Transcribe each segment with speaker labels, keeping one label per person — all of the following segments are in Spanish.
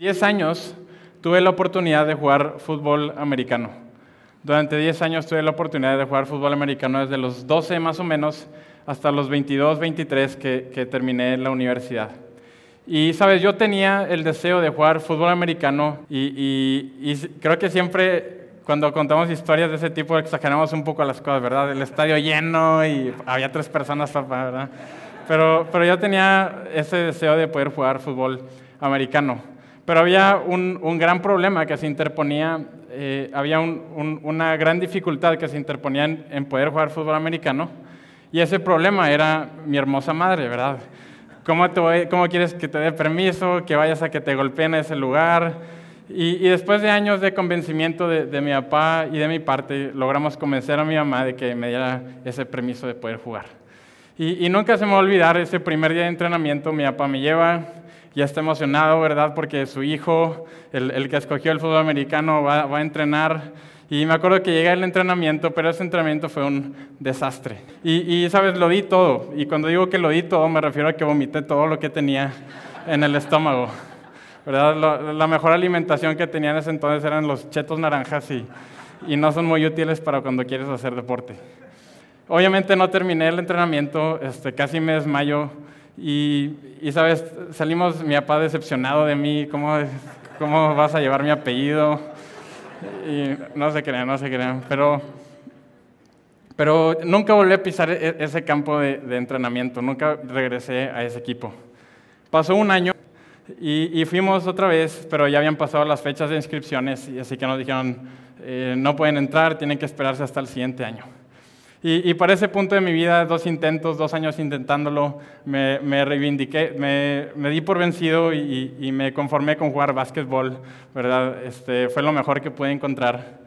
Speaker 1: 10 años tuve la oportunidad de jugar fútbol americano. Durante 10 años tuve la oportunidad de jugar fútbol americano desde los 12 más o menos hasta los 22, 23 que, que terminé la universidad. Y, sabes, yo tenía el deseo de jugar fútbol americano y, creo que siempre cuando contamos historias de ese tipo exageramos un poco las cosas, ¿verdad? El estadio lleno y había tres personas, ¿verdad? Pero yo tenía ese deseo de poder jugar fútbol americano. Pero había un, un gran problema que se interponía, eh, había un, una gran dificultad que se interponía en, poder jugar fútbol americano, y ese problema era mi hermosa madre, ¿verdad? ¿Cómo, te ¿Cómo quieres que te dé permiso, que vayas a que te golpeen a ese lugar? Y, y después de años de convencimiento de, de, mi papá y de mi parte, logramos convencer a mi mamá de que me diera ese permiso de poder jugar. Y, y nunca se me va a olvidar ese primer día de entrenamiento, mi papá me lleva ya está emocionado, ¿verdad? Porque su hijo, el, el que escogió el fútbol americano, va, va, a entrenar. Y me acuerdo que llegué al entrenamiento, pero ese entrenamiento fue un desastre. Y, y, sabes, lo di todo. Y cuando digo que lo di todo, me refiero a que vomité todo lo que tenía en el estómago. ¿verdad? La, la mejor alimentación que tenía en ese entonces eran los chetos naranjas y, y no son muy útiles para cuando quieres hacer deporte. Obviamente no terminé el entrenamiento, este, casi me desmayo y, y, sabes, salimos mi papá decepcionado de mí, ¿cómo, cómo vas a llevar mi apellido? Y no se crean, no se crean, pero, pero nunca volví a pisar e, ese campo de, de entrenamiento, nunca regresé a ese equipo. Pasó un año y, y, fuimos otra vez, pero ya habían pasado las fechas de inscripciones, y así que nos dijeron, eh, no pueden entrar, tienen que esperarse hasta el siguiente año. Y, y, para ese punto de mi vida, dos intentos, dos años intentándolo, me, me reivindiqué, me, me, di por vencido y, y, me conformé con jugar básquetbol, ¿verdad? Este, fue lo mejor que pude encontrar.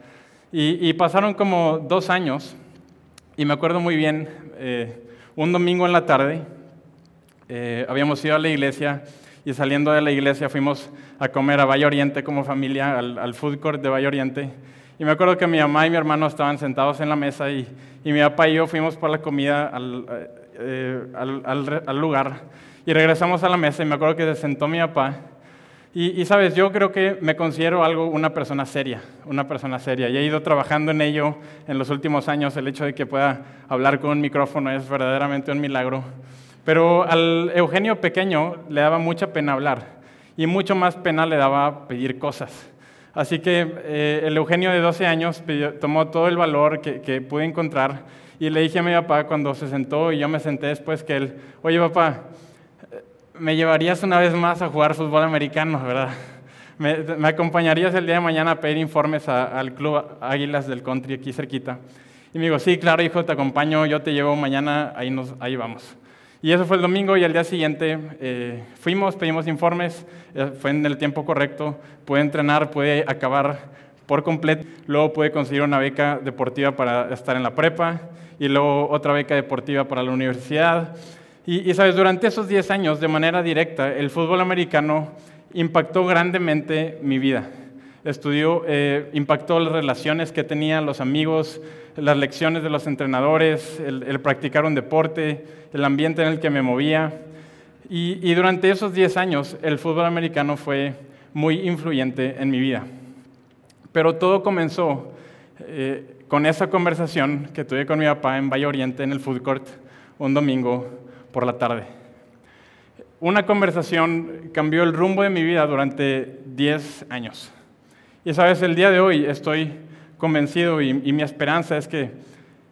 Speaker 1: Y, pasaron como dos años y me acuerdo muy bien, eh, un domingo en la tarde, eh, habíamos ido a la iglesia y saliendo de la iglesia fuimos a comer a Valle Oriente como familia, al, al food court de Valle Oriente. Y me acuerdo que mi mamá y mi hermano estaban sentados en la mesa y, y mi papá y yo fuimos por la comida al, eh, al, al, lugar y regresamos a la mesa y me acuerdo que se sentó mi papá. Y, y, sabes, yo creo que me considero algo una persona seria, una persona seria. Y he ido trabajando en ello en los últimos años. El hecho de que pueda hablar con un micrófono es verdaderamente un milagro. Pero al Eugenio pequeño le daba mucha pena hablar y mucho más pena le daba pedir cosas. Así que eh, el Eugenio de 12 años tomó todo el valor que, que, pude encontrar y le dije a mi papá cuando se sentó y yo me senté después que él, oye papá, me llevarías una vez más a jugar fútbol americano, ¿verdad? Me, acompañarías el día de mañana a pedir informes a, al club Águilas del Country aquí cerquita. Y me dijo, sí, claro hijo, te acompaño, yo te llevo mañana, ahí, nos, ahí vamos. Y eso fue el domingo y al día siguiente eh, fuimos, pedimos informes, eh, fue en el tiempo correcto, pude entrenar, pude acabar por completo, luego pude conseguir una beca deportiva para estar en la prepa y luego otra beca deportiva para la universidad. Y, y sabes, durante esos 10 años, de manera directa, el fútbol americano impactó grandemente mi vida. Estudió, eh, impactó las relaciones que tenía, los amigos, las lecciones de los entrenadores, el, el, practicar un deporte, el ambiente en el que me movía. Y, y durante esos 10 años el fútbol americano fue muy influyente en mi vida. Pero todo comenzó eh, con esa conversación que tuve con mi papá en Valle Oriente, en el food court, un domingo por la tarde. Una conversación cambió el rumbo de mi vida durante 10 años. Y sabes, el día de hoy estoy convencido y, mi esperanza es que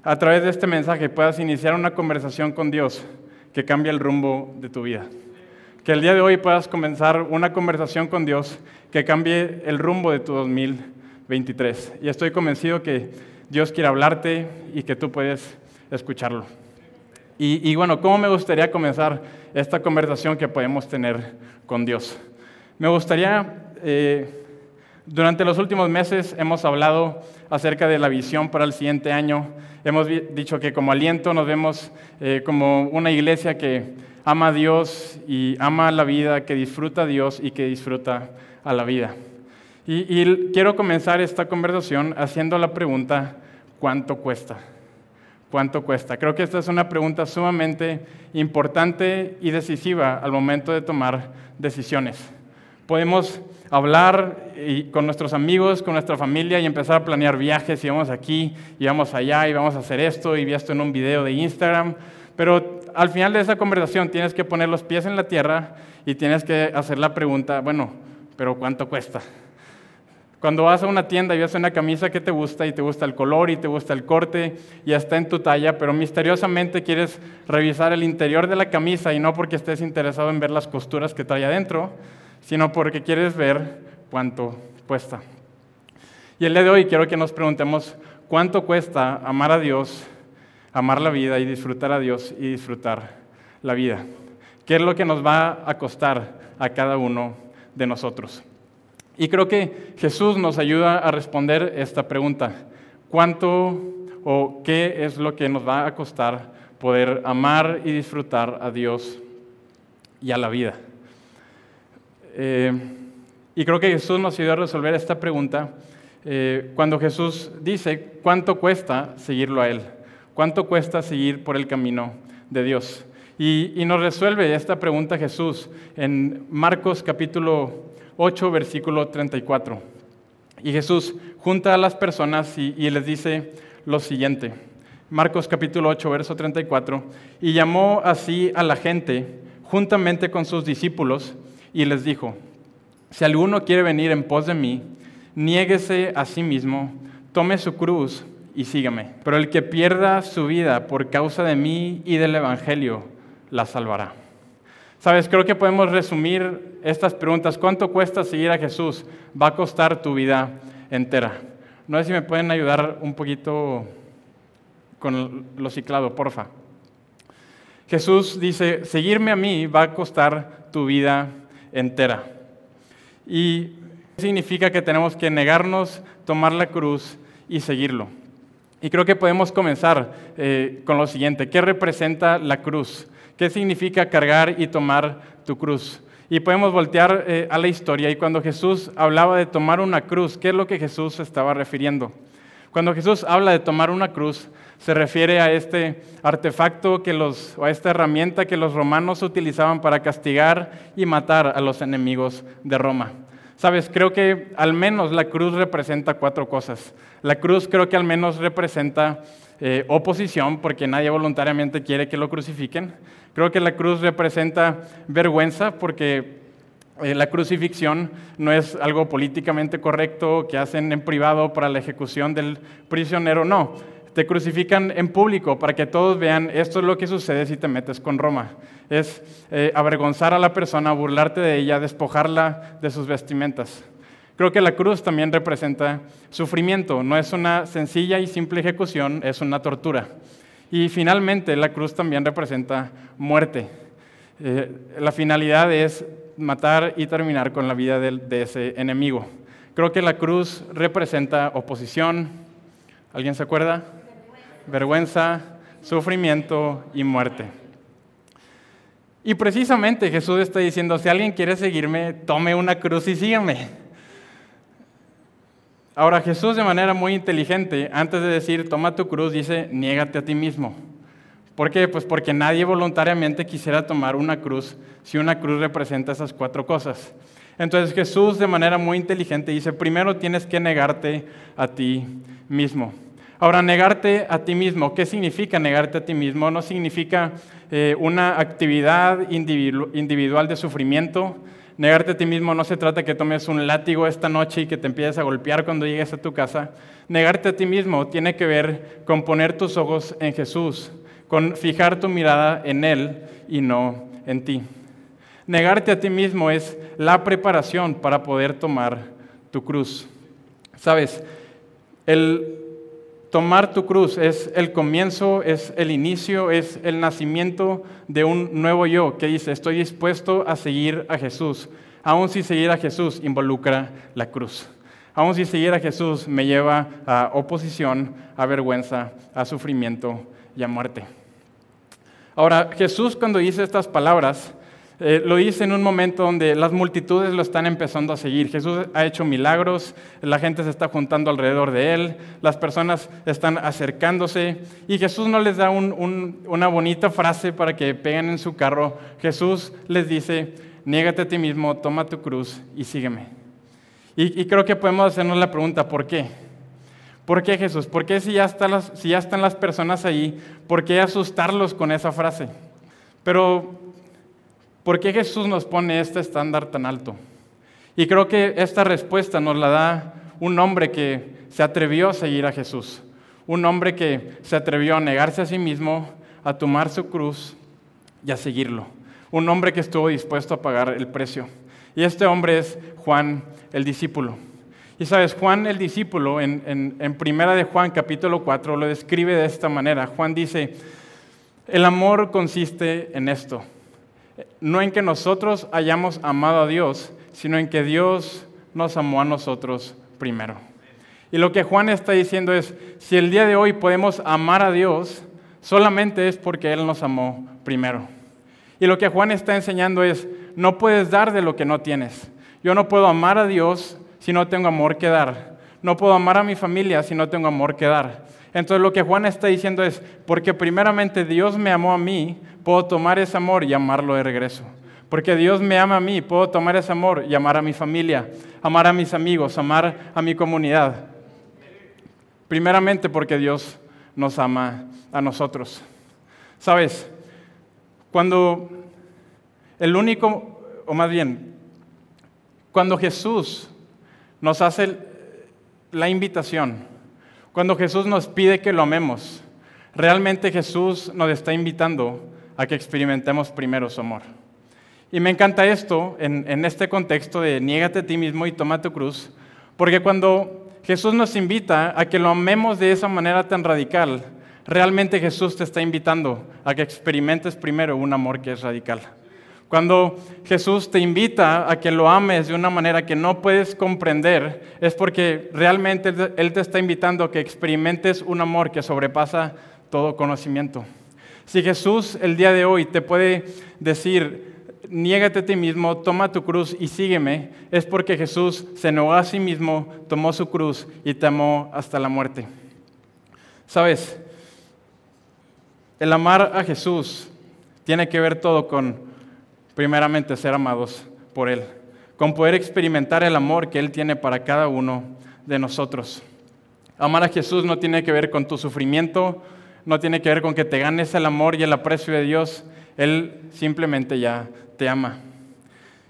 Speaker 1: a través de este mensaje puedas iniciar una conversación con Dios que cambie el rumbo de tu vida. Que el día de hoy puedas comenzar una conversación con Dios que cambie el rumbo de tu 2023. Y estoy convencido que Dios quiere hablarte y que tú puedes escucharlo. Y, y bueno, ¿cómo me gustaría comenzar esta conversación que podemos tener con Dios? Me gustaría... Eh, durante los últimos meses hemos hablado acerca de la visión para el siguiente año. Hemos dicho que como aliento nos vemos eh, como una iglesia que ama a Dios y ama la vida, que disfruta a Dios y que disfruta a la vida. Y, y quiero comenzar esta conversación haciendo la pregunta, ¿cuánto cuesta? ¿Cuánto cuesta? Creo que esta es una pregunta sumamente importante y decisiva al momento de tomar decisiones. Podemos hablar con nuestros amigos, con nuestra familia y empezar a planear viajes y vamos aquí y vamos allá y vamos a hacer esto y vi esto en un video de Instagram. Pero al final de esa conversación tienes que poner los pies en la tierra y tienes que hacer la pregunta, bueno, pero ¿cuánto cuesta? Cuando vas a una tienda y ves una camisa que te gusta y te gusta el color y te gusta el corte y está en tu talla, pero misteriosamente quieres revisar el interior de la camisa y no porque estés interesado en ver las costuras que trae adentro, sino porque quieres ver cuánto cuesta. Y el día de hoy quiero que nos preguntemos cuánto cuesta amar a Dios, amar la vida y disfrutar a Dios y disfrutar la vida. ¿Qué es lo que nos va a costar a cada uno de nosotros? Y creo que Jesús nos ayuda a responder esta pregunta. ¿Cuánto o qué es lo que nos va a costar poder amar y disfrutar a Dios y a la vida? Eh, y creo que Jesús nos ayuda a resolver esta pregunta eh, cuando Jesús dice, ¿cuánto cuesta seguirlo a Él? ¿Cuánto cuesta seguir por el camino de Dios? Y, y nos resuelve esta pregunta Jesús en Marcos capítulo 8, versículo 34. Y Jesús junta a las personas y, les dice lo siguiente. Marcos capítulo 8, verso 34. Y llamó así a la gente juntamente con sus discípulos y les dijo, si alguno quiere venir en pos de mí, niéguese a sí mismo, tome su cruz y sígame. Pero el que pierda su vida por causa de mí y del Evangelio, la salvará. Sabes, creo que podemos resumir estas preguntas. ¿Cuánto cuesta seguir a Jesús? Va a costar tu vida entera. No sé si me pueden ayudar un poquito con lo ciclado, porfa. Jesús dice, seguirme a mí va a costar tu vida entera. Y significa que tenemos que negarnos, tomar la cruz y seguirlo. Y creo que podemos comenzar eh, con lo siguiente. ¿Qué representa la cruz? ¿Qué significa cargar y tomar tu cruz? Y podemos voltear eh, a la historia y cuando Jesús hablaba de tomar una cruz, ¿qué es lo que Jesús estaba refiriendo? Cuando Jesús habla de tomar una cruz, se refiere a este artefacto que los, o a esta herramienta que los romanos utilizaban para castigar y matar a los enemigos de Roma. Sabes, creo que al menos la cruz representa cuatro cosas. La cruz creo que al menos representa eh, oposición, porque nadie voluntariamente quiere que lo crucifiquen. Creo que la cruz representa vergüenza porque la crucifixión no es algo políticamente correcto que hacen en privado para la ejecución del prisionero, no. Te crucifican en público para que todos vean esto es lo que sucede si te metes con Roma. Es eh, avergonzar a la persona, burlarte de ella, despojarla de sus vestimentas. Creo que la cruz también representa sufrimiento, no es una sencilla y simple ejecución, es una tortura. Y finalmente la cruz también representa muerte. Eh, la finalidad es matar y terminar con la vida de, ese enemigo. Creo que la cruz representa oposición. ¿Alguien se acuerda? Vergüenza, sufrimiento y muerte. Y precisamente Jesús está diciendo, si alguien quiere seguirme, tome una cruz y sígame. Ahora Jesús de manera muy inteligente, antes de decir, toma tu cruz, dice, niégate a ti mismo. ¿Por qué? Pues porque nadie voluntariamente quisiera tomar una cruz si una cruz representa esas cuatro cosas. Entonces Jesús de manera muy inteligente dice, primero tienes que negarte a ti mismo. Ahora, negarte a ti mismo, ¿qué significa negarte a ti mismo? No significa eh, una actividad individual de sufrimiento, Negarte a ti mismo no se trata que tomes un látigo esta noche y que te empieces a golpear cuando llegues a tu casa. Negarte a ti mismo tiene que ver con poner tus ojos en Jesús, con fijar tu mirada en Él y no en ti. Negarte a ti mismo es la preparación para poder tomar tu cruz. Sabes, el Tomar tu cruz es el comienzo, es el inicio, es el nacimiento de un nuevo yo que dice, estoy dispuesto a seguir a Jesús. Aún si seguir a Jesús involucra la cruz. Aún si seguir a Jesús me lleva a oposición, a vergüenza, a sufrimiento y a muerte. Ahora, Jesús cuando dice estas palabras, eh, lo dice en un momento donde las multitudes lo están empezando a seguir. Jesús ha hecho milagros, la gente se está juntando alrededor de él, las personas están acercándose y Jesús no les da una bonita frase para que peguen en su carro. Jesús les dice, niégate a ti mismo, toma tu cruz y sígueme. Y, creo que podemos hacernos la pregunta, ¿por qué? ¿Por qué Jesús? ¿Por qué si ya, ya están las personas ahí, por qué asustarlos con esa frase? Pero, ¿por qué Jesús nos pone este estándar tan alto? Y creo que esta respuesta nos la da un hombre que se atrevió a seguir a Jesús, un hombre que se atrevió a negarse a sí mismo, a tomar su cruz y a seguirlo, un hombre que estuvo dispuesto a pagar el precio. Y este hombre es Juan el discípulo. Y sabes, Juan el discípulo en, en, Primera de Juan capítulo 4 lo describe de esta manera. Juan dice, el amor consiste en esto, no en que nosotros hayamos amado a Dios, sino en que Dios nos amó a nosotros primero. Y lo que Juan está diciendo es, si el día de hoy podemos amar a Dios, solamente es porque Él nos amó primero. Y lo que Juan está enseñando es, no puedes dar de lo que no tienes. Yo no puedo amar a Dios si no tengo amor que dar. No puedo amar a mi familia si no tengo amor que dar. Entonces lo que Juan está diciendo es, porque primeramente Dios me amó a mí, puedo tomar ese amor y amarlo de regreso. Porque Dios me ama a mí, puedo tomar ese amor y amar a mi familia, amar a mis amigos, amar a mi comunidad. Primeramente porque Dios nos ama a nosotros. Sabes, cuando el único, o más bien, cuando Jesús nos hace la invitación, cuando Jesús nos pide que lo amemos, realmente Jesús nos está invitando a que experimentemos primero su amor. Y me encanta esto en, este contexto de niégate a ti mismo y toma tu cruz, porque cuando Jesús nos invita a que lo amemos de esa manera tan radical, realmente Jesús te está invitando a que experimentes primero un amor que es radical. Cuando Jesús te invita a que lo ames de una manera que no puedes comprender, es porque realmente Él te está invitando a que experimentes un amor que sobrepasa todo conocimiento. Si Jesús el día de hoy te puede decir, niégate a ti mismo, toma tu cruz y sígueme, es porque Jesús se negó a sí mismo, tomó su cruz y te amó hasta la muerte. Sabes, el amar a Jesús tiene que ver todo con primeramente ser amados por Él, con poder experimentar el amor que Él tiene para cada uno de nosotros. Amar a Jesús no tiene que ver con tu sufrimiento, no tiene que ver con que te ganes el amor y el aprecio de Dios, Él simplemente ya te ama.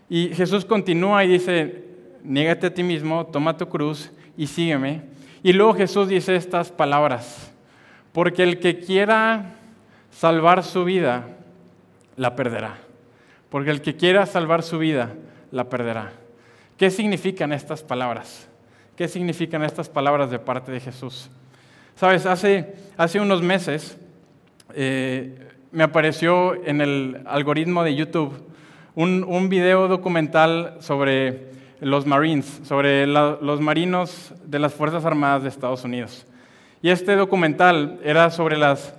Speaker 1: Y Jesús continúa y dice, niégate a ti mismo, toma tu cruz y sígueme. Y luego Jesús dice estas palabras, porque el que quiera salvar su vida, la perderá porque el que quiera salvar su vida la perderá. ¿Qué significan estas palabras? ¿Qué significan estas palabras de parte de Jesús? Sabes, hace, hace unos meses eh, me apareció en el algoritmo de YouTube un, un video documental sobre los Marines, sobre los marinos de las Fuerzas Armadas de Estados Unidos. Y este documental era sobre las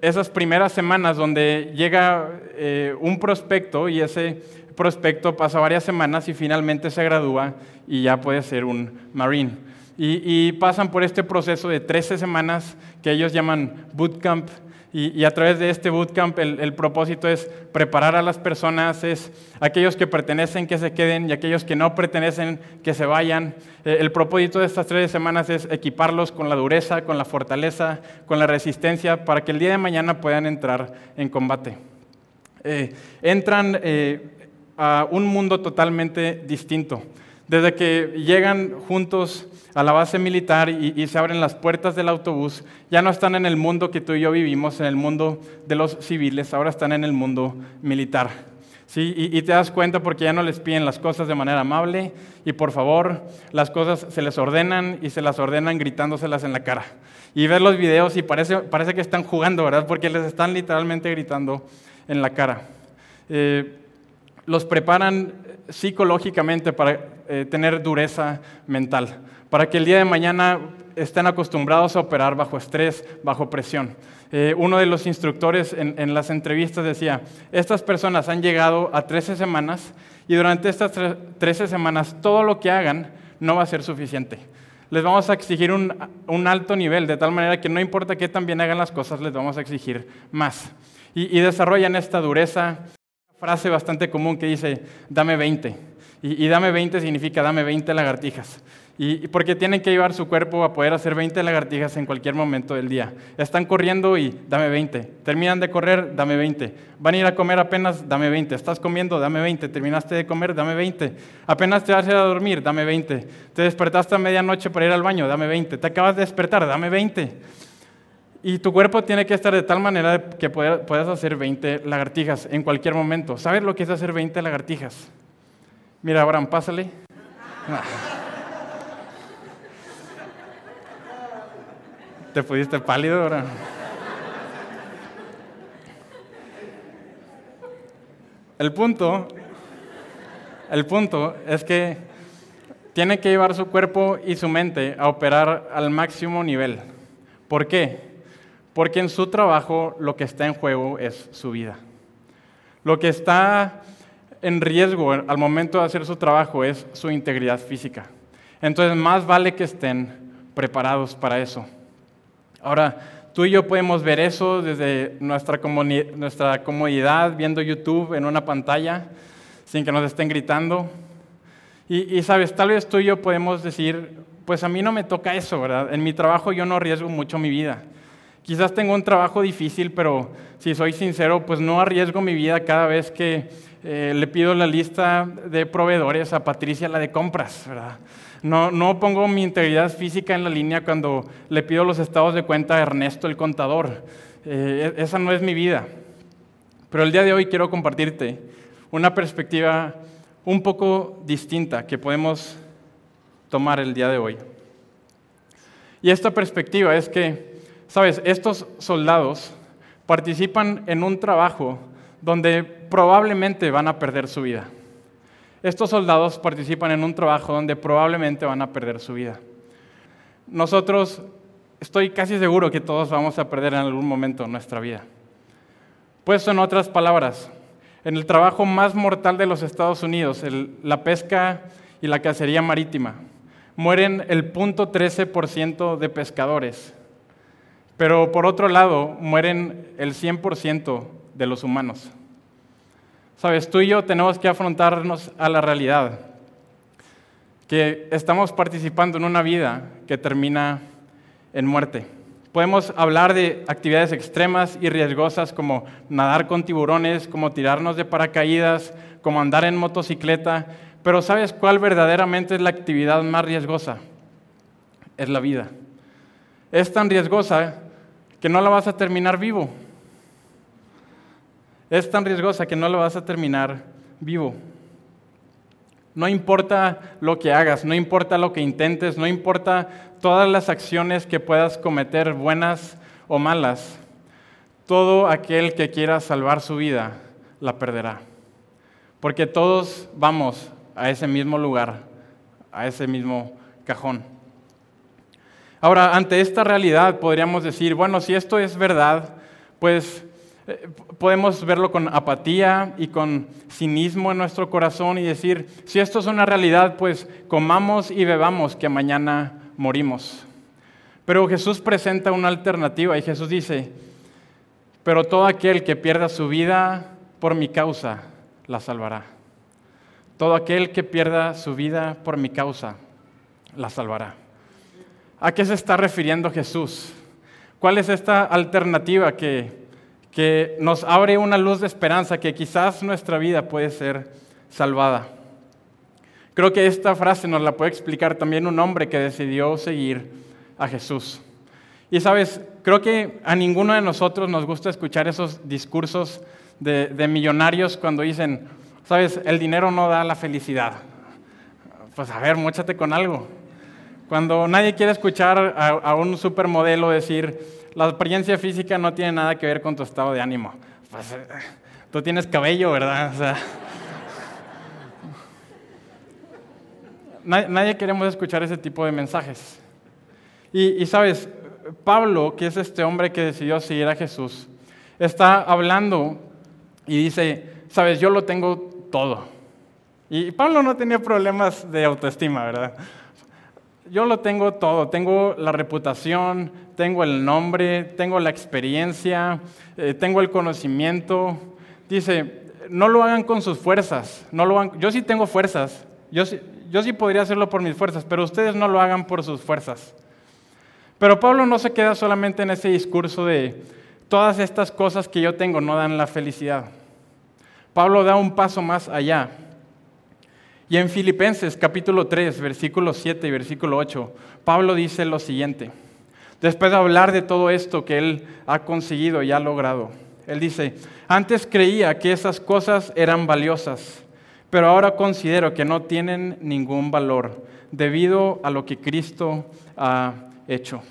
Speaker 1: esas primeras semanas donde llega eh, un prospecto y ese prospecto pasa varias semanas y finalmente se gradúa y ya puede ser un Marine. Y, pasan por este proceso de 13 semanas que ellos llaman bootcamp y, a través de este bootcamp el, propósito es preparar a las personas, es aquellos que pertenecen que se queden y aquellos que no pertenecen que se vayan. Eh, el propósito de estas tres semanas es equiparlos con la dureza, con la fortaleza, con la resistencia, para que el día de mañana puedan entrar en combate. Eh, entran eh, a un mundo totalmente distinto. Desde que llegan juntos a la base militar y, se abren las puertas del autobús, ya no están en el mundo que tú y yo vivimos, en el mundo de los civiles, ahora están en el mundo militar. ¿Sí? Y, te das cuenta porque ya no les piden las cosas de manera amable y por favor las cosas se les ordenan y se las ordenan gritándoselas en la cara. Y ves los videos y parece, parece que están jugando, ¿verdad? Porque les están literalmente gritando en la cara. Eh, los preparan psicológicamente para eh, tener dureza mental para que el día de mañana estén acostumbrados a operar bajo estrés, bajo presión. Eh, uno de los instructores en, las entrevistas decía, estas personas han llegado a 13 semanas y durante estas 13 semanas todo lo que hagan no va a ser suficiente. Les vamos a exigir un, alto nivel, de tal manera que no importa qué tan bien hagan las cosas, les vamos a exigir más. Y, y desarrollan esta dureza, frase bastante común que dice, dame 20. Y, y dame 20 significa dame 20 lagartijas. Y, porque tienen que llevar su cuerpo a poder hacer 20 lagartijas en cualquier momento del día. Están corriendo y dame 20. Terminan de correr, dame 20. Van a ir a comer apenas, dame 20. Estás comiendo, dame 20. Terminaste de comer, dame 20. Apenas te vas a ir a dormir, dame 20. Te despertaste a medianoche para ir al baño, dame 20. Te acabas de despertar, dame 20. Y tu cuerpo tiene que estar de tal manera que puedas hacer 20 lagartijas en cualquier momento. ¿Sabes lo que es hacer 20 lagartijas? Mira, Abraham, pásale. ¿Te pudiste pálido ahora? El punto, el punto es que tiene que llevar su cuerpo y su mente a operar al máximo nivel. ¿Por qué? Porque en su trabajo lo que está en juego es su vida. Lo que está en riesgo al momento de hacer su trabajo es su integridad física. Entonces más vale que estén preparados para eso. Ahora, tú y yo podemos ver eso desde nuestra, comodidad viendo YouTube en una pantalla sin que nos estén gritando. Y, y, sabes, tal vez tú y yo podemos decir, pues a mí no me toca eso, ¿verdad? En mi trabajo yo no arriesgo mucho mi vida. Quizás tengo un trabajo difícil, pero si soy sincero, pues no arriesgo mi vida cada vez que eh, le pido la lista de proveedores a Patricia, la de compras, ¿verdad? No, pongo mi integridad física en la línea cuando le pido los estados de cuenta a Ernesto, el contador. Eh, e, esa no es mi vida. Pero el día de hoy quiero compartirte una perspectiva un poco distinta que podemos tomar el día de hoy. Y esta perspectiva es que, sabes, estos soldados participan en un trabajo donde probablemente van a perder su vida estos soldados participan en un trabajo donde probablemente van a perder su vida. Nosotros, estoy casi seguro que todos vamos a perder en algún momento nuestra vida. Pues en otras palabras, en el trabajo más mortal de los Estados Unidos, la pesca y la cacería marítima, mueren el 0.13% de pescadores, pero por otro lado mueren el 100% de los humanos. Sabes, tú y yo tenemos que afrontarnos a la realidad, que estamos participando en una vida que termina en muerte. Podemos hablar de actividades extremas y riesgosas como nadar con tiburones, como tirarnos de paracaídas, como andar en motocicleta, pero ¿sabes cuál verdaderamente es la actividad más riesgosa? Es la vida. Es tan riesgosa que no la vas a terminar vivo es tan riesgosa que no lo vas a terminar vivo. No importa lo que hagas, no importa lo que intentes, no importa todas las acciones que puedas cometer, buenas o malas, todo aquel que quiera salvar su vida la perderá. Porque todos vamos a ese mismo lugar, a ese mismo cajón. Ahora, ante esta realidad podríamos decir, bueno, si esto es verdad, pues podemos verlo con apatía y con cinismo en nuestro corazón y decir, si esto es una realidad, pues comamos y bebamos que mañana morimos. Pero Jesús presenta una alternativa y Jesús dice, pero todo aquel que pierda su vida por mi causa, la salvará. Todo aquel que pierda su vida por mi causa, la salvará. ¿A qué se está refiriendo Jesús? ¿Cuál es esta alternativa que que nos abre una luz de esperanza que quizás nuestra vida puede ser salvada. Creo que esta frase nos la puede explicar también un hombre que decidió seguir a Jesús. Y sabes, creo que a ninguno de nosotros nos gusta escuchar esos discursos de, millonarios cuando dicen, sabes, el dinero no da la felicidad. Pues a ver, muéchate con algo. Cuando nadie quiere escuchar a un supermodelo decir, la apariencia física no tiene nada que ver con tu estado de ánimo. Pues, eh, tú tienes cabello, ¿verdad? nadie, queremos escuchar ese tipo de mensajes. Y, y sabes, Pablo, que es este hombre que decidió seguir a Jesús, está hablando y dice, sabes, yo lo tengo todo. Y Pablo no tenía problemas de autoestima, ¿verdad? Yo lo tengo todo, tengo la reputación, tengo el nombre, tengo la experiencia, eh, tengo el conocimiento. Dice, no lo hagan con sus fuerzas. No lo yo sí tengo fuerzas. Yo yo sí podría hacerlo por mis fuerzas, pero ustedes no lo hagan por sus fuerzas. Pero Pablo no se queda solamente en ese discurso de todas estas cosas que yo tengo no dan la felicidad. Pablo da un paso más allá. Y en Filipenses capítulo 3, versículo 7 y versículo 8, Pablo dice lo siguiente. Después de hablar de todo esto que él ha conseguido y ha logrado, él dice, antes creía que esas cosas eran valiosas, pero ahora considero que no tienen ningún valor debido a lo que Cristo ha hecho.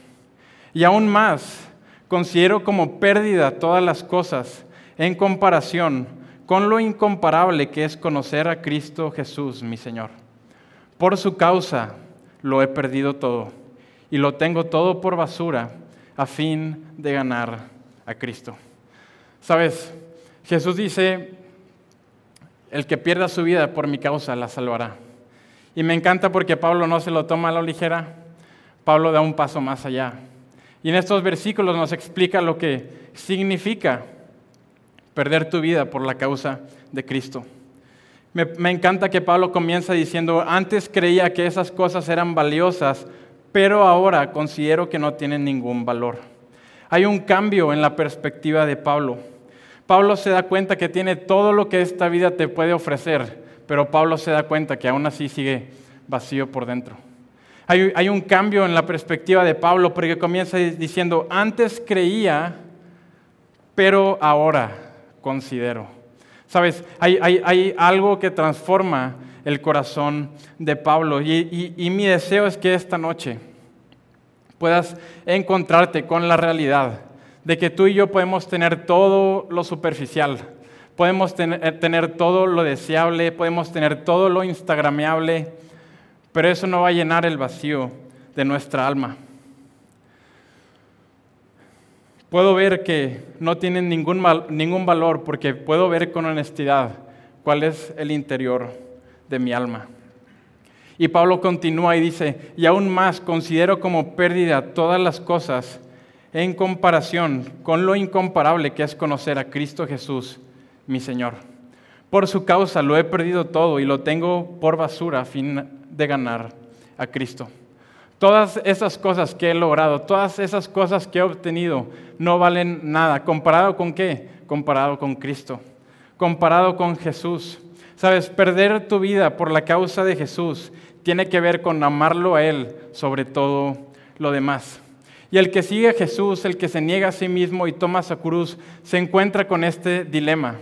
Speaker 1: Y aún más, considero como pérdida todas las cosas en comparación con lo incomparable que es conocer a Cristo Jesús, mi Señor. Por su causa lo he perdido todo y lo tengo todo por basura a fin de ganar a Cristo. Sabes, Jesús dice, el que pierda su vida por mi causa la salvará. Y me encanta porque Pablo no se lo toma a la ligera, Pablo da un paso más allá. Y en estos versículos nos explica lo que significa perder tu vida por la causa de Cristo. Me, encanta que Pablo comienza diciendo, antes creía que esas cosas eran valiosas, pero ahora considero que no tienen ningún valor. Hay un cambio en la perspectiva de Pablo. Pablo se da cuenta que tiene todo lo que esta vida te puede ofrecer, pero Pablo se da cuenta que aún así sigue vacío por dentro. Hay, un cambio en la perspectiva de Pablo porque comienza diciendo, antes creía, pero ahora considero. Sabes, hay, algo que transforma el corazón de Pablo y, y mi deseo es que esta noche puedas encontrarte con la realidad de que tú y yo podemos tener todo lo superficial, podemos tener, tener todo lo deseable, podemos tener todo lo instagrameable, pero eso no va a llenar el vacío de nuestra alma. Puedo ver que no tienen ningún, ningún valor porque puedo ver con honestidad cuál es el interior de mi alma. Y Pablo continúa y dice, y aún más considero como pérdida todas las cosas en comparación con lo incomparable que es conocer a Cristo Jesús, mi Señor. Por su causa lo he perdido todo y lo tengo por basura a fin de ganar a Cristo. Todas esas cosas que he logrado, todas esas cosas que he obtenido, no valen nada. ¿Comparado con qué? Comparado con Cristo. Comparado con Jesús. Sabes, perder tu vida por la causa de Jesús tiene que ver con amarlo a Él sobre todo lo demás. Y el que sigue a Jesús, el que se niega a sí mismo y toma su cruz, se encuentra con este dilema,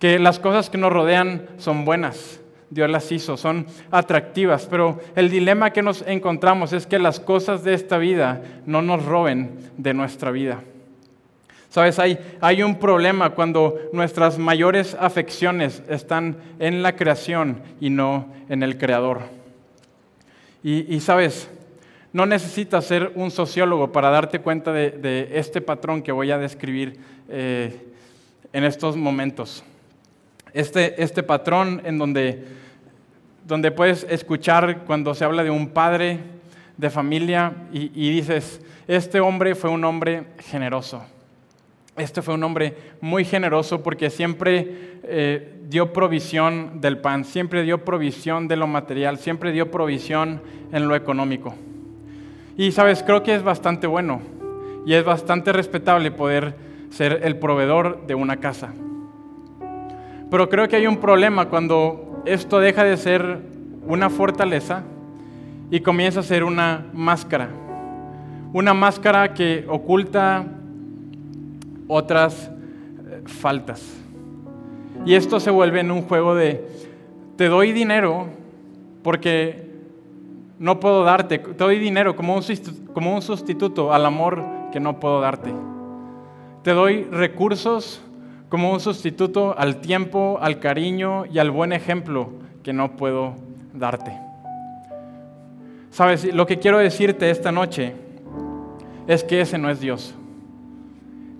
Speaker 1: que las cosas que nos rodean son buenas, Dios las hizo, son atractivas, pero el dilema que nos encontramos es que las cosas de esta vida no nos roben de nuestra vida. Sabes, hay, hay un problema cuando nuestras mayores afecciones están en la creación y no en el creador. Y, sabes, no necesitas ser un sociólogo para darte cuenta de, este patrón que voy a describir eh, en estos momentos. Este, este patrón en donde, donde puedes escuchar cuando se habla de un padre de familia y, dices, este hombre fue un hombre generoso. Este fue un hombre muy generoso porque siempre eh, dio provisión del pan, siempre dio provisión de lo material, siempre dio provisión en lo económico. Y sabes, creo que es bastante bueno y es bastante respetable poder ser el proveedor de una casa. Pero creo que hay un problema cuando esto deja de ser una fortaleza y comienza a ser una máscara. Una máscara que oculta otras eh, faltas. Y esto se vuelve en un juego de, te doy dinero porque no puedo darte, te doy dinero como un, como un sustituto al amor que no puedo darte. Te doy recursos como un sustituto al tiempo, al cariño y al buen ejemplo que no puedo darte. Sabes, lo que quiero decirte esta noche es que ese no es Dios.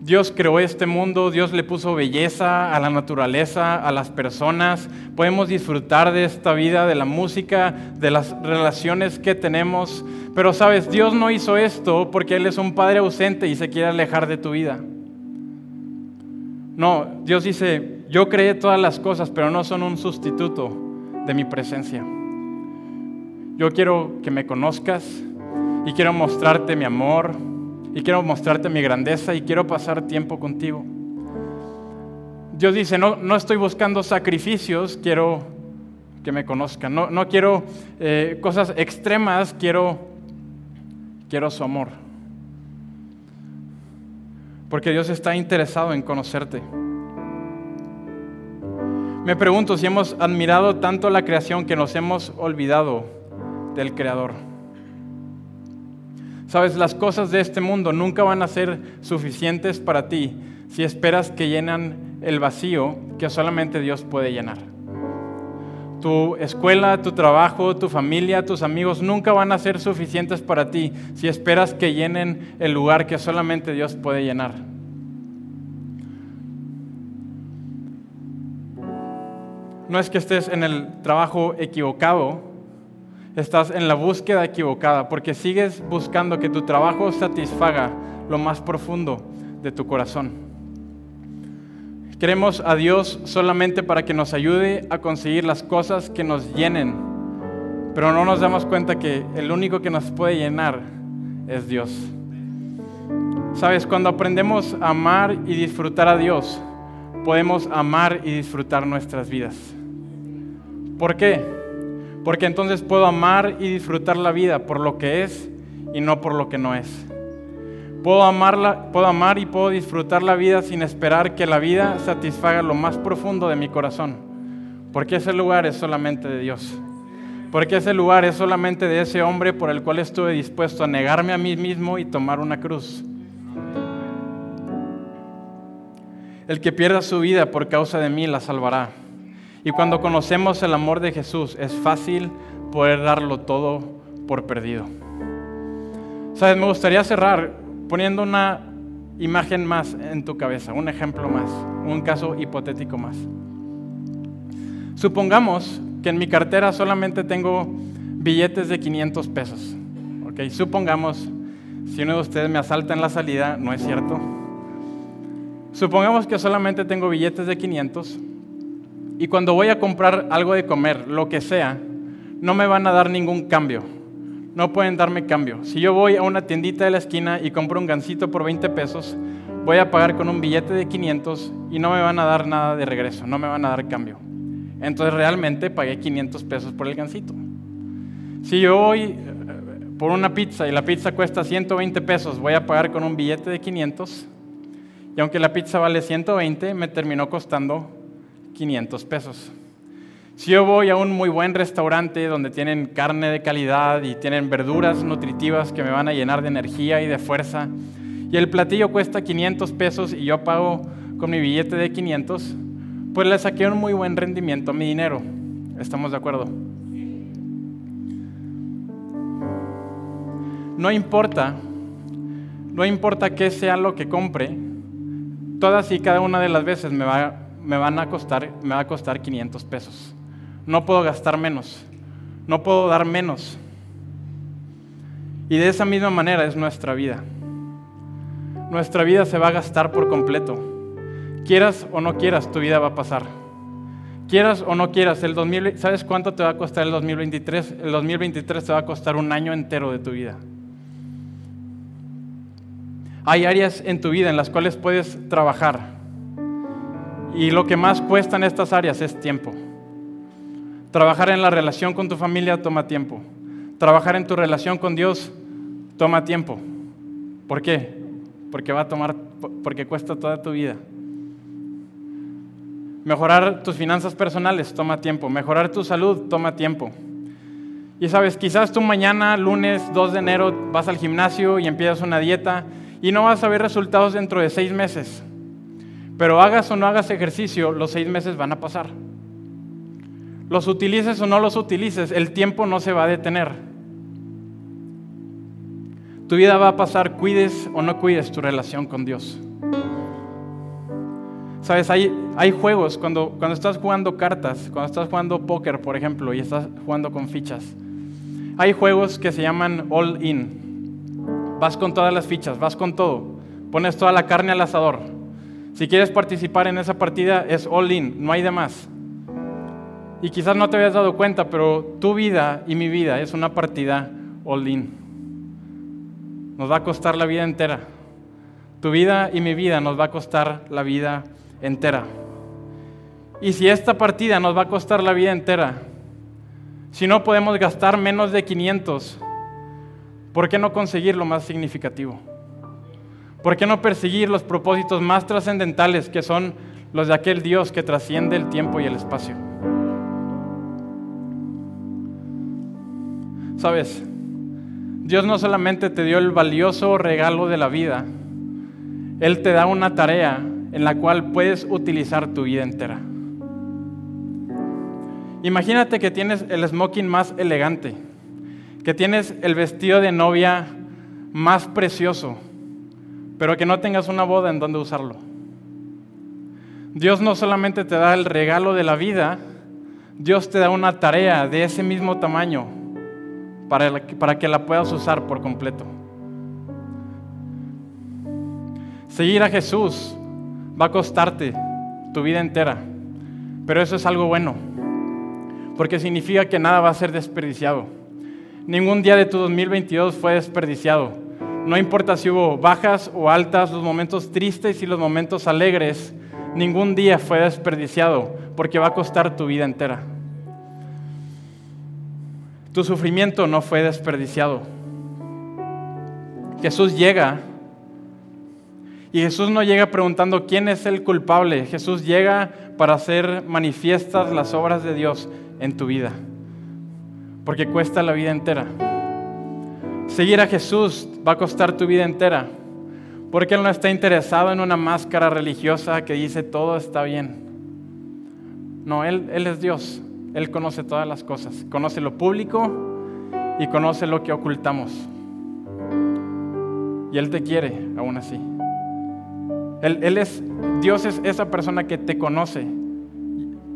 Speaker 1: Dios creó este mundo, Dios le puso belleza a la naturaleza, a las personas. Podemos disfrutar de esta vida, de la música, de las relaciones que tenemos. Pero sabes, Dios no hizo esto porque Él es un Padre ausente y se quiere alejar de tu vida. No, Dios dice, yo creé todas las cosas, pero no son un sustituto de mi presencia. Yo quiero que me conozcas y quiero mostrarte mi amor y quiero mostrarte mi grandeza y quiero pasar tiempo contigo. Dios dice, no, no estoy buscando sacrificios, quiero que me conozcan. No, no quiero eh, cosas extremas, quiero, quiero su amor. Porque Dios está interesado en conocerte. Me pregunto si hemos admirado tanto la creación que nos hemos olvidado del Creador. Sabes, las cosas de este mundo nunca van a ser suficientes para ti si esperas que llenan el vacío que solamente Dios puede llenar. Tu escuela, tu trabajo, tu familia, tus amigos nunca van a ser suficientes para ti si esperas que llenen el lugar que solamente Dios puede llenar. No es que estés en el trabajo equivocado, estás en la búsqueda equivocada, porque sigues buscando que tu trabajo satisfaga lo más profundo de tu corazón. Queremos a Dios solamente para que nos ayude a conseguir las cosas que nos llenen, pero no nos damos cuenta que el único que nos puede llenar es Dios. Sabes, cuando aprendemos a amar y disfrutar a Dios, podemos amar y disfrutar nuestras vidas. ¿Por qué? Porque entonces puedo amar y disfrutar la vida por lo que es y no por lo que no es. Puedo, amarla, puedo amar y puedo disfrutar la vida sin esperar que la vida satisfaga lo más profundo de mi corazón. Porque ese lugar es solamente de Dios. Porque ese lugar es solamente de ese hombre por el cual estuve dispuesto a negarme a mí mismo y tomar una cruz. El que pierda su vida por causa de mí la salvará. Y cuando conocemos el amor de Jesús, es fácil poder darlo todo por perdido. Sabes, me gustaría cerrar poniendo una imagen más en tu cabeza, un ejemplo más, un caso hipotético más. Supongamos que en mi cartera solamente tengo billetes de 500 pesos. ¿ok? Supongamos, si uno de ustedes me asalta en la salida, no es cierto. Supongamos que solamente tengo billetes de 500 y cuando voy a comprar algo de comer, lo que sea, no me van a dar ningún cambio. No pueden darme cambio. Si yo voy a una tiendita de la esquina y compro un gansito por 20 pesos, voy a pagar con un billete de 500 y no me van a dar nada de regreso, no me van a dar cambio. Entonces realmente pagué 500 pesos por el gansito. Si yo voy eh, por una pizza y la pizza cuesta 120 pesos, voy a pagar con un billete de 500 y aunque la pizza vale 120, me terminó costando 500 pesos. Si yo voy a un muy buen restaurante donde tienen carne de calidad y tienen verduras nutritivas que me van a llenar de energía y de fuerza, y el platillo cuesta 500 pesos y yo pago con mi billete de 500, pues le saqué un muy buen rendimiento a mi dinero. ¿Estamos de acuerdo? No importa, no importa qué sea lo que compre, todas y cada una de las veces me va van a costar, me a costar 500 pesos. No puedo gastar menos, no puedo dar menos. Y de esa misma manera es nuestra vida. Nuestra vida se va a gastar por completo. Quieras o no quieras, tu vida va a pasar. Quieras o no quieras, el 2000, ¿sabes cuánto te va a costar el 2023? El 2023 te va a costar un año entero de tu vida. Hay áreas en tu vida en las cuales puedes trabajar y lo que más cuesta en estas áreas es tiempo. Trabajar en la relación con tu familia toma tiempo. Trabajar en tu relación con Dios toma tiempo. ¿Por qué? Porque va a tomar, porque cuesta toda tu vida. Mejorar tus finanzas personales toma tiempo. Mejorar tu salud toma tiempo. Y sabes, quizás tú mañana, lunes 2 de enero, vas al gimnasio y empiezas una dieta y no vas a ver resultados dentro de seis meses. Pero hagas o no hagas ejercicio, los seis meses van a pasar. Los utilices o no los utilices, el tiempo no se va a detener. Tu vida va a pasar, cuides o no cuides tu relación con Dios. Sabes, hay, hay juegos, cuando, cuando estás jugando cartas, cuando estás jugando póker, por ejemplo, y estás jugando con fichas, hay juegos que se llaman all in. Vas con todas las fichas, vas con todo, pones toda la carne al asador Si quieres participar en esa partida, es all in, no hay de más. Y quizás no te habías dado cuenta, pero tu vida y mi vida es una partida all in. Nos va a costar la vida entera. Tu vida y mi vida nos va a costar la vida entera. Y si esta partida nos va a costar la vida entera, si no podemos gastar menos de 500, ¿por qué no conseguir lo más significativo? ¿Por qué no perseguir los propósitos más trascendentales que son los de aquel Dios que trasciende el tiempo y el espacio? Sabes, Dios no solamente te dio el valioso regalo de la vida, Él te da una tarea en la cual puedes utilizar tu vida entera. Imagínate que tienes el smoking más elegante, que tienes el vestido de novia más precioso, pero que no tengas una boda en donde usarlo. Dios no solamente te da el regalo de la vida, Dios te da una tarea de ese mismo tamaño para, para que la puedas usar por completo. Seguir a Jesús va a costarte tu vida entera, pero eso es algo bueno porque significa que nada va a ser desperdiciado. Ningún día de tu 2022 fue desperdiciado. No importa si hubo bajas o altas, los momentos tristes y los momentos alegres, ningún día fue desperdiciado porque va a costar tu vida entera. Tu sufrimiento no fue desperdiciado. Jesús llega y Jesús no llega preguntando quién es el culpable. Jesús llega para hacer manifiestas las obras de Dios en tu vida, porque cuesta la vida entera. Seguir a Jesús va a costar tu vida entera, porque Él no está interesado en una máscara religiosa que dice todo está bien. No, Él, Él es Dios, Él conoce todas las cosas, conoce lo público y conoce lo que ocultamos. Y Él te quiere aún así. Él, es, Dios es esa persona que te conoce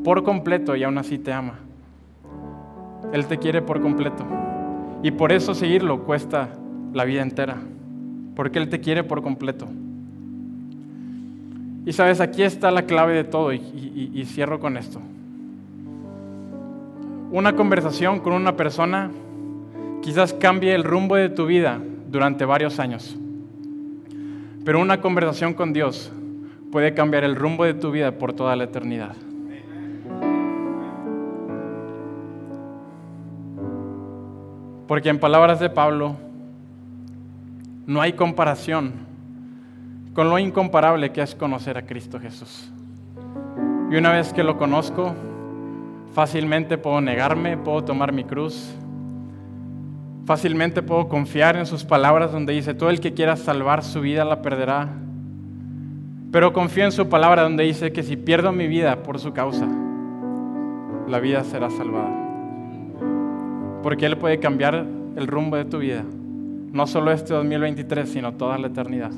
Speaker 1: por completo y aún así te ama. Él te quiere por completo. Y por eso seguirlo cuesta la vida entera. Porque Él te quiere por completo. Y sabes, aquí está la clave de todo y, cierro con esto. Una conversación con una persona quizás cambie el rumbo de tu vida durante varios años. Pero una conversación con Dios puede cambiar el rumbo de tu vida por toda la eternidad. Porque en palabras de Pablo, no hay comparación con lo incomparable que es conocer a Cristo Jesús. Y una vez que lo conozco, fácilmente puedo negarme, puedo tomar mi cruz, fácilmente puedo confiar en sus palabras donde dice, todo el que quiera salvar su vida la perderá. Pero confío en su palabra donde dice que si pierdo mi vida por su causa, la vida será salvada. Porque Él puede cambiar el rumbo de tu vida. No solo este 2023, sino toda la eternidad.